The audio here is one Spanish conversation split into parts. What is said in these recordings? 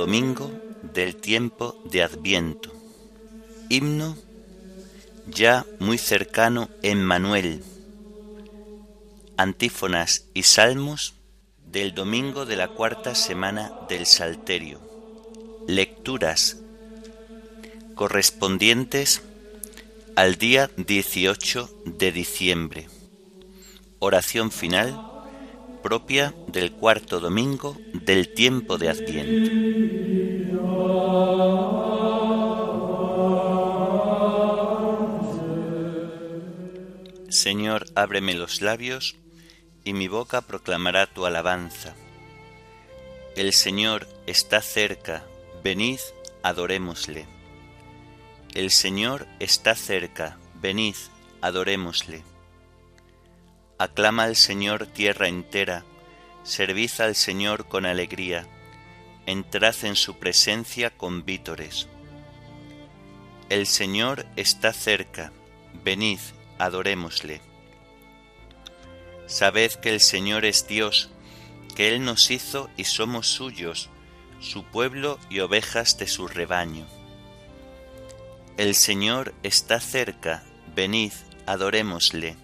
domingo del tiempo de Adviento. Himno ya muy cercano en Manuel. Antífonas y salmos del domingo de la cuarta semana del Salterio. Lecturas correspondientes al día 18 de diciembre. Oración final propia del cuarto domingo del tiempo de Adviento. Señor, ábreme los labios y mi boca proclamará tu alabanza. El Señor está cerca, venid, adorémosle. El Señor está cerca, venid, adorémosle. Aclama al Señor tierra entera, servid al Señor con alegría, entrad en su presencia con vítores. El Señor está cerca, venid, adorémosle. Sabed que el Señor es Dios, que Él nos hizo y somos suyos, su pueblo y ovejas de su rebaño. El Señor está cerca, venid, adorémosle.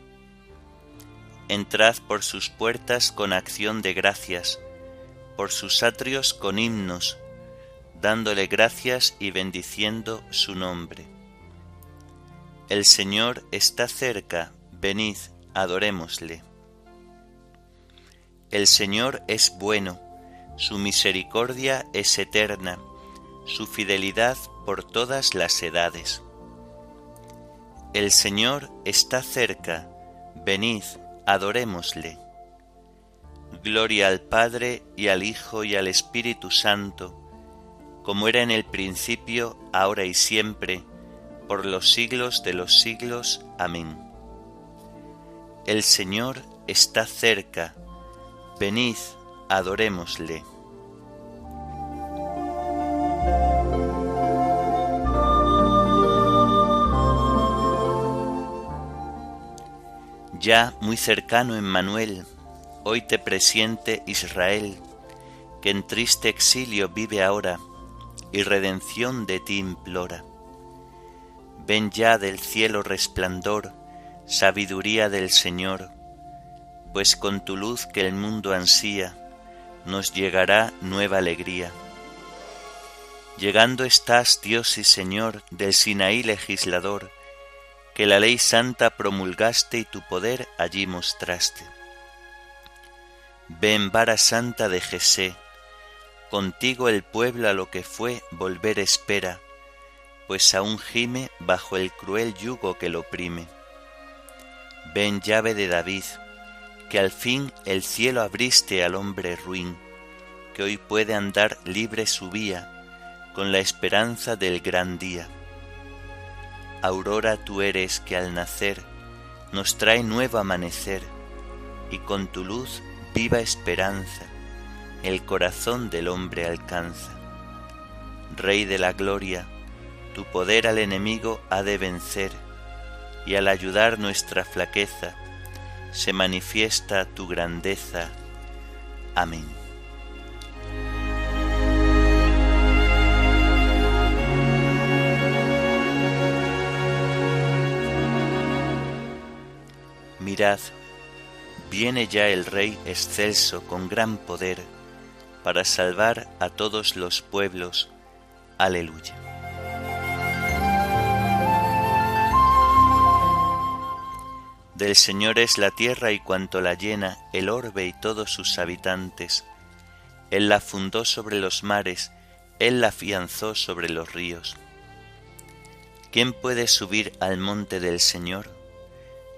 Entrad por sus puertas con acción de gracias, por sus atrios con himnos, dándole gracias y bendiciendo su nombre. El Señor está cerca, venid, adorémosle. El Señor es bueno, su misericordia es eterna, su fidelidad por todas las edades. El Señor está cerca, venid, adorémosle. Gloria al Padre y al Hijo y al Espíritu Santo, como era en el principio, ahora y siempre, por los siglos de los siglos. Amén. El Señor está cerca, venid, adorémosle. Ya muy cercano Emmanuel, hoy te presiente Israel, que en triste exilio vive ahora y redención de ti implora. Ven ya del cielo resplandor, sabiduría del Señor, pues con tu luz que el mundo ansía, nos llegará nueva alegría. Llegando estás, Dios y Señor, del Sinaí legislador, que la ley santa promulgaste y tu poder allí mostraste. Ven vara santa de Jesé, contigo el pueblo a lo que fue volver espera, pues aún gime bajo el cruel yugo que lo oprime. Ven llave de David, que al fin el cielo abriste al hombre ruin, que hoy puede andar libre su vía, con la esperanza del gran día Aurora tú eres que al nacer nos trae nuevo amanecer y con tu luz viva esperanza el corazón del hombre alcanza. Rey de la gloria, tu poder al enemigo ha de vencer y al ayudar nuestra flaqueza se manifiesta tu grandeza. Amén. Viene ya el Rey excelso con gran poder para salvar a todos los pueblos. Aleluya. Del Señor es la tierra y cuanto la llena, el orbe y todos sus habitantes. Él la fundó sobre los mares, Él la afianzó sobre los ríos. ¿Quién puede subir al monte del Señor?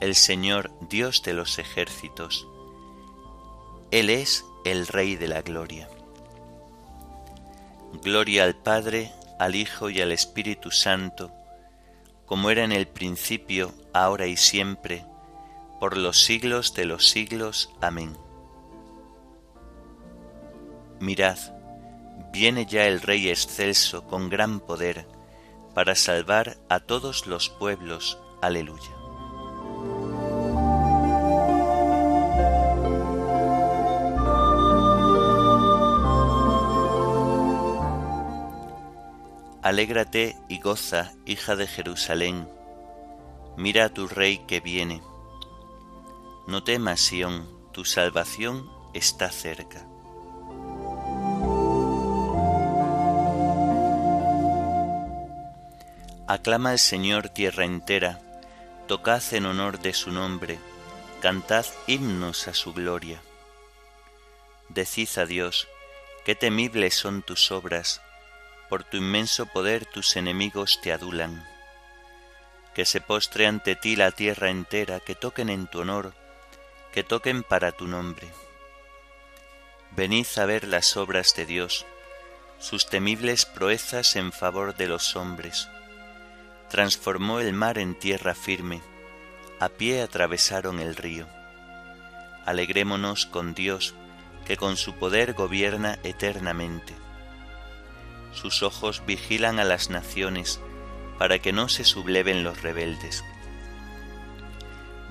El Señor Dios de los ejércitos. Él es el Rey de la Gloria. Gloria al Padre, al Hijo y al Espíritu Santo, como era en el principio, ahora y siempre, por los siglos de los siglos. Amén. Mirad, viene ya el Rey excelso con gran poder, para salvar a todos los pueblos. Aleluya. Alégrate y goza, hija de Jerusalén, mira a tu rey que viene. No temas, Sión, tu salvación está cerca. Aclama al Señor tierra entera, tocad en honor de su nombre, cantad himnos a su gloria. Decid a Dios, qué temibles son tus obras, por tu inmenso poder tus enemigos te adulan. Que se postre ante ti la tierra entera, que toquen en tu honor, que toquen para tu nombre. Venid a ver las obras de Dios, sus temibles proezas en favor de los hombres. Transformó el mar en tierra firme, a pie atravesaron el río. Alegrémonos con Dios, que con su poder gobierna eternamente sus ojos vigilan a las naciones para que no se subleven los rebeldes.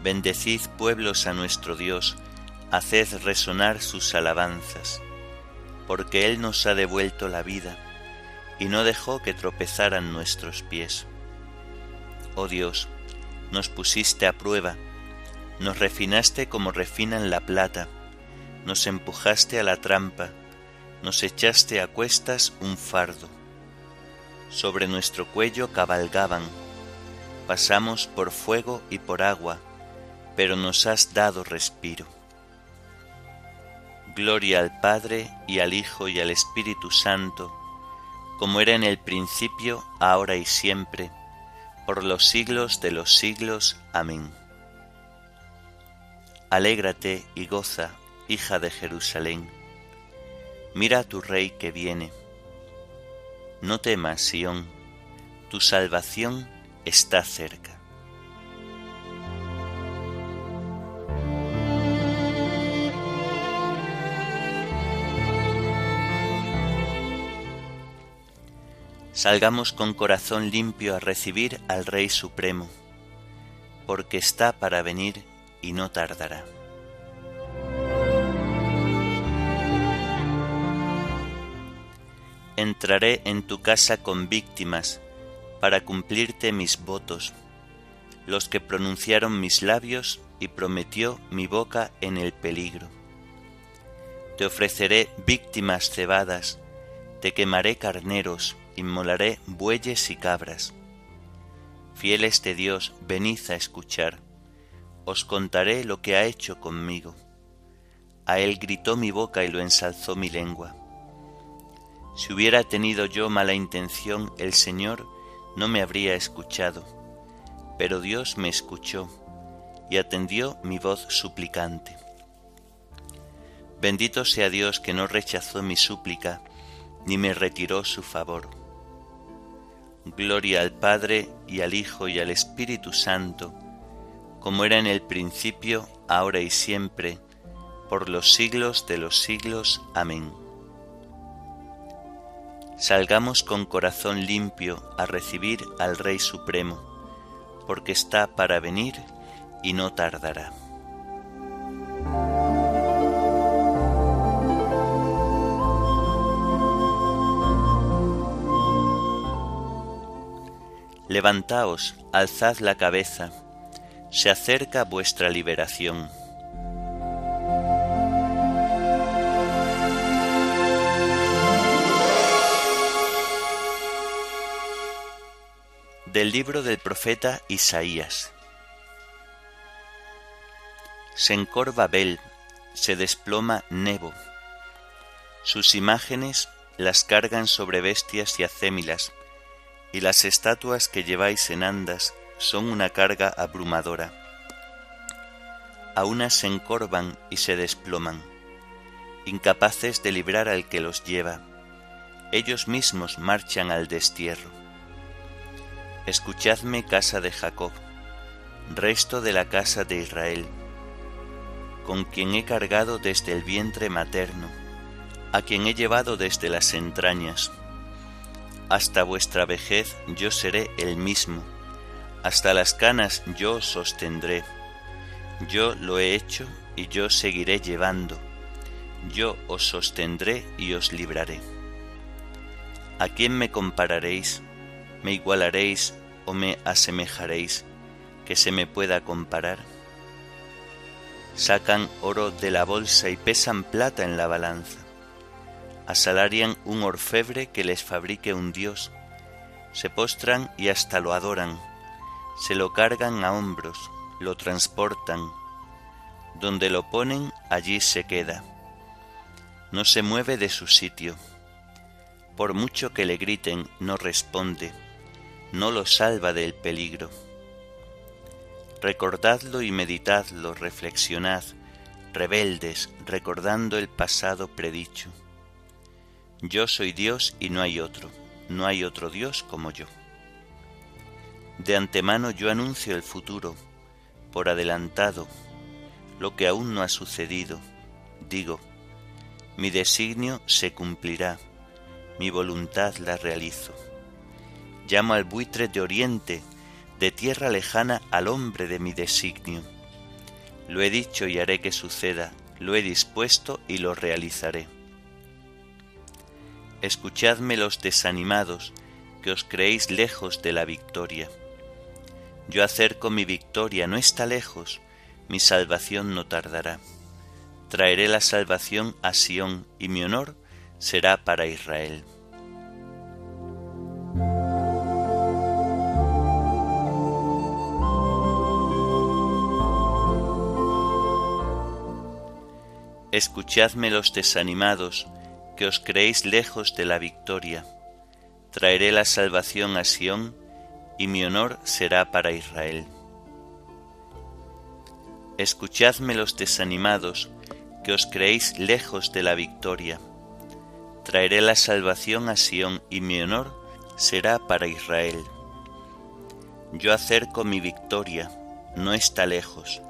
Bendecid pueblos a nuestro Dios, haced resonar sus alabanzas, porque Él nos ha devuelto la vida y no dejó que tropezaran nuestros pies. Oh Dios, nos pusiste a prueba, nos refinaste como refinan la plata, nos empujaste a la trampa, nos echaste a cuestas un fardo. Sobre nuestro cuello cabalgaban, pasamos por fuego y por agua, pero nos has dado respiro. Gloria al Padre y al Hijo y al Espíritu Santo, como era en el principio, ahora y siempre, por los siglos de los siglos. Amén. Alégrate y goza, hija de Jerusalén Mira a tu rey que viene. No temas, Sión, tu salvación está cerca. Salgamos con corazón limpio a recibir al Rey Supremo, porque está para venir y no tardará. Entraré en tu casa con víctimas, para cumplirte mis votos, los que pronunciaron mis labios y prometió mi boca en el peligro. Te ofreceré víctimas cebadas, te quemaré carneros, inmolaré bueyes y cabras. Fieles de Dios, venid a escuchar, os contaré lo que ha hecho conmigo. A él gritó mi boca y lo ensalzó mi lengua si hubiera tenido yo mala intención, el Señor no me habría escuchado, pero Dios me escuchó y atendió mi voz suplicante. Bendito sea Dios que no rechazó mi súplica, ni me retiró su favor. Gloria al Padre y al Hijo y al Espíritu Santo, como era en el principio, ahora y siempre, por los siglos de los siglos. Amén. Salgamos con corazón limpio a recibir al Rey Supremo, porque está para venir y no tardará. Levantaos, alzad la cabeza, Se acerca vuestra liberación. Del libro del profeta Isaías. Se encorva Bel, se desploma Nebo. Sus imágenes las cargan sobre bestias y acémilas, y las estatuas que lleváis en andas son una carga abrumadora. A unas se encorvan y se desploman, incapaces de librar al que los lleva. Ellos mismos marchan al destierro. Escuchadme casa de Jacob, resto de la casa de Israel, con quien he cargado desde el vientre materno, a quien he llevado desde las entrañas. Hasta vuestra vejez yo seré el mismo, hasta las canas yo os sostendré. Yo lo he hecho y yo seguiré llevando. Yo os sostendré y os libraré. ¿A quién me compararéis? ¿Me igualaréis o me asemejaréis que se me pueda comparar? Sacan oro de la bolsa y pesan plata en la balanza. Asalarian un orfebre que les fabrique un dios. Se postran y hasta lo adoran. Se lo cargan a hombros, lo transportan. Donde lo ponen, allí se queda. No se mueve de su sitio por mucho que le griten, no responde, no lo salva del peligro. Recordadlo y meditadlo, reflexionad, rebeldes, recordando el pasado predicho. Yo soy Dios y no hay otro, no hay otro Dios como yo. De antemano yo anuncio el futuro, por adelantado, lo que aún no ha sucedido. Digo, mi designio se cumplirá mi voluntad la realizo. Llamo al buitre de oriente, de tierra lejana al hombre de mi designio. Lo he dicho y haré que suceda, lo he dispuesto y lo realizaré. Escuchadme los desanimados, que os creéis lejos de la victoria. Yo acerco mi victoria, no está lejos, mi salvación no tardará. Traeré la salvación a Sión y mi honor será para Israel. Escuchadme los desanimados, que os creéis lejos de la victoria. Traeré la salvación a Sión, y mi honor será para Israel. Escuchadme los desanimados, que os creéis lejos de la victoria Traeré la salvación a Sión y mi honor será para Israel. Yo acerco mi victoria, no está lejos,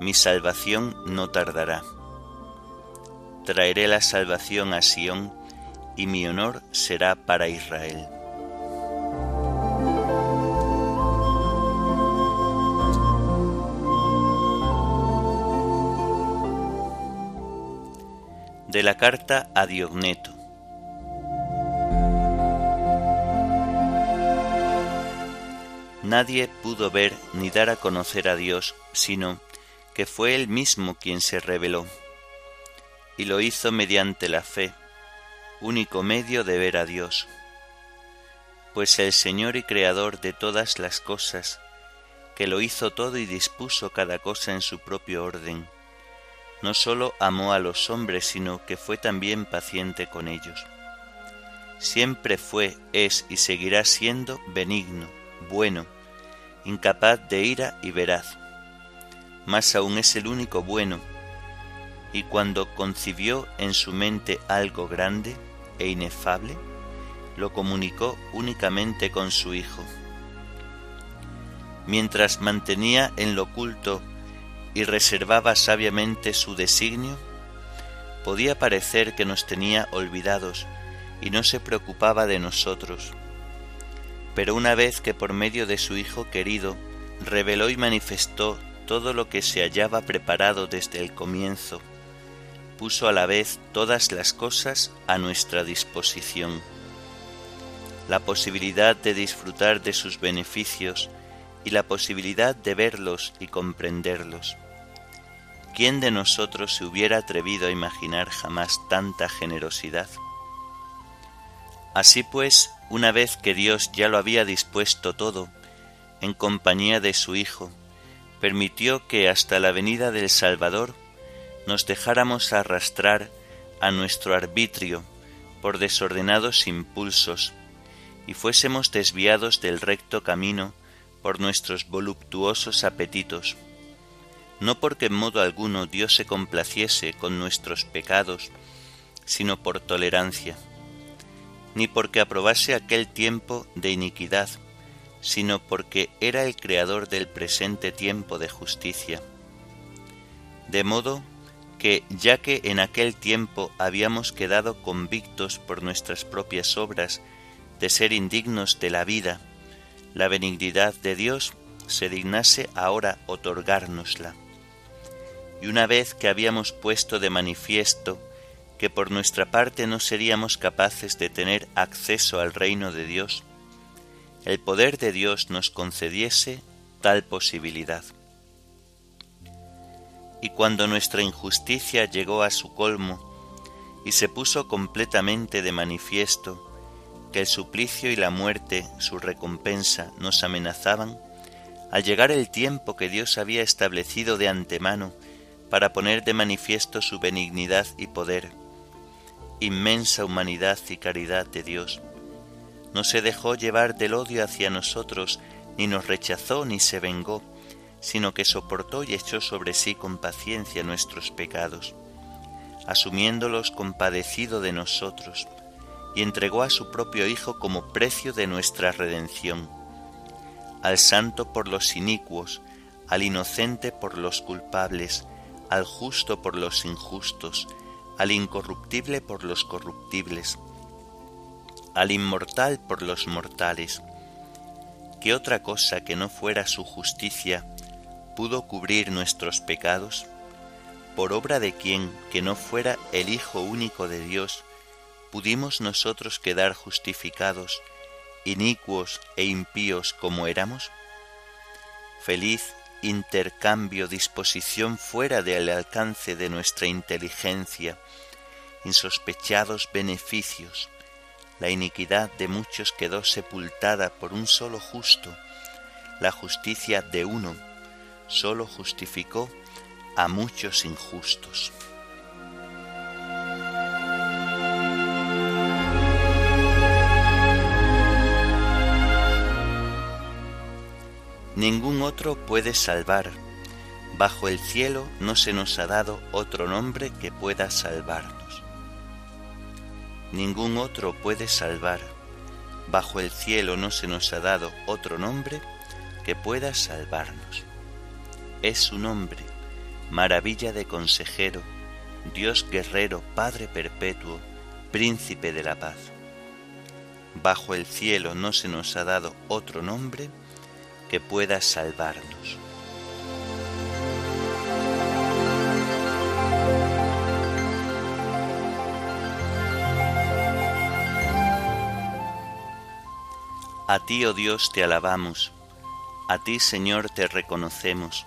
mi salvación no tardará. Traeré la salvación a Sión y mi honor será para Israel. De la carta a Diogneto Nadie pudo ver ni dar a conocer a Dios, sino que fue Él mismo quien se reveló, y lo hizo mediante la fe, único medio de ver a Dios. Pues el Señor y Creador de todas las cosas, que lo hizo todo y dispuso cada cosa en su propio orden, no sólo amó a los hombres, sino que fue también paciente con ellos. Siempre fue, es y seguirá siendo benigno, bueno, incapaz de ira y veraz. Más aún es el único bueno, y cuando concibió en su mente algo grande e inefable, lo comunicó únicamente con su Hijo. Mientras mantenía en lo oculto y reservaba sabiamente su designio, podía parecer que nos tenía olvidados y no se preocupaba de nosotros pero una vez que por medio de su Hijo querido reveló y manifestó todo lo que se hallaba preparado desde el comienzo, puso a la vez todas las cosas a nuestra disposición. La posibilidad de disfrutar de sus beneficios y la posibilidad de verlos y comprenderlos. ¿Quién de nosotros se hubiera atrevido a imaginar jamás tanta generosidad? Así pues, una vez que Dios ya lo había dispuesto todo, en compañía de su Hijo, permitió que hasta la venida del Salvador nos dejáramos arrastrar a nuestro arbitrio por desordenados impulsos y fuésemos desviados del recto camino por nuestros voluptuosos apetitos, no porque en modo alguno Dios se complaciese con nuestros pecados, sino por tolerancia, ni porque aprobase aquel tiempo de iniquidad, sino porque era el creador del presente tiempo de justicia. De modo que, ya que en aquel tiempo habíamos quedado convictos por nuestras propias obras de ser indignos de la vida, la benignidad de Dios se dignase ahora otorgárnosla. Y una vez que habíamos puesto de manifiesto que por nuestra parte no seríamos capaces de tener acceso al reino de Dios, el poder de Dios nos concediese tal posibilidad. Y cuando nuestra injusticia llegó a su colmo y se puso completamente de manifiesto que el suplicio y la muerte, su recompensa, nos amenazaban, al llegar el tiempo que Dios había establecido de antemano para poner de manifiesto su benignidad y poder, inmensa humanidad y caridad de Dios, no se dejó llevar del odio hacia nosotros, ni nos rechazó ni se vengó, sino que soportó y echó sobre sí con paciencia nuestros pecados, asumiéndolos compadecido de nosotros, y entregó a su propio Hijo como precio de nuestra redención, al santo por los inicuos, al inocente por los culpables, al justo por los injustos, al incorruptible por los corruptibles, al inmortal por los mortales. ¿Qué otra cosa que no fuera su justicia pudo cubrir nuestros pecados? ¿Por obra de quien que no fuera el Hijo único de Dios, ¿pudimos nosotros quedar justificados, inicuos e impíos como éramos? Feliz intercambio, disposición fuera del alcance de nuestra inteligencia, insospechados beneficios, la iniquidad de muchos quedó sepultada por un solo justo, la justicia de uno solo justificó a muchos injustos. Ningún otro puede salvar. Bajo el cielo no se nos ha dado otro nombre que pueda salvarnos. Ningún otro puede salvar. Bajo el cielo no se nos ha dado otro nombre que pueda salvarnos. Es su nombre, maravilla de consejero, Dios guerrero, Padre perpetuo, príncipe de la paz. Bajo el cielo no se nos ha dado otro nombre que pueda salvarnos. A ti, oh Dios, te alabamos, a ti, Señor, te reconocemos,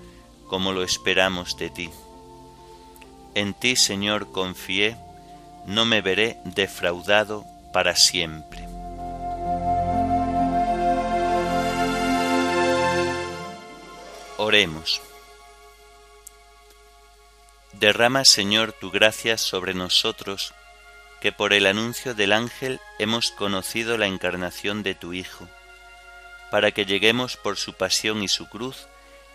como lo esperamos de ti. En ti, Señor, confié, no me veré defraudado para siempre. Oremos. Derrama, Señor, tu gracia sobre nosotros, que por el anuncio del ángel hemos conocido la encarnación de tu Hijo, para que lleguemos por su pasión y su cruz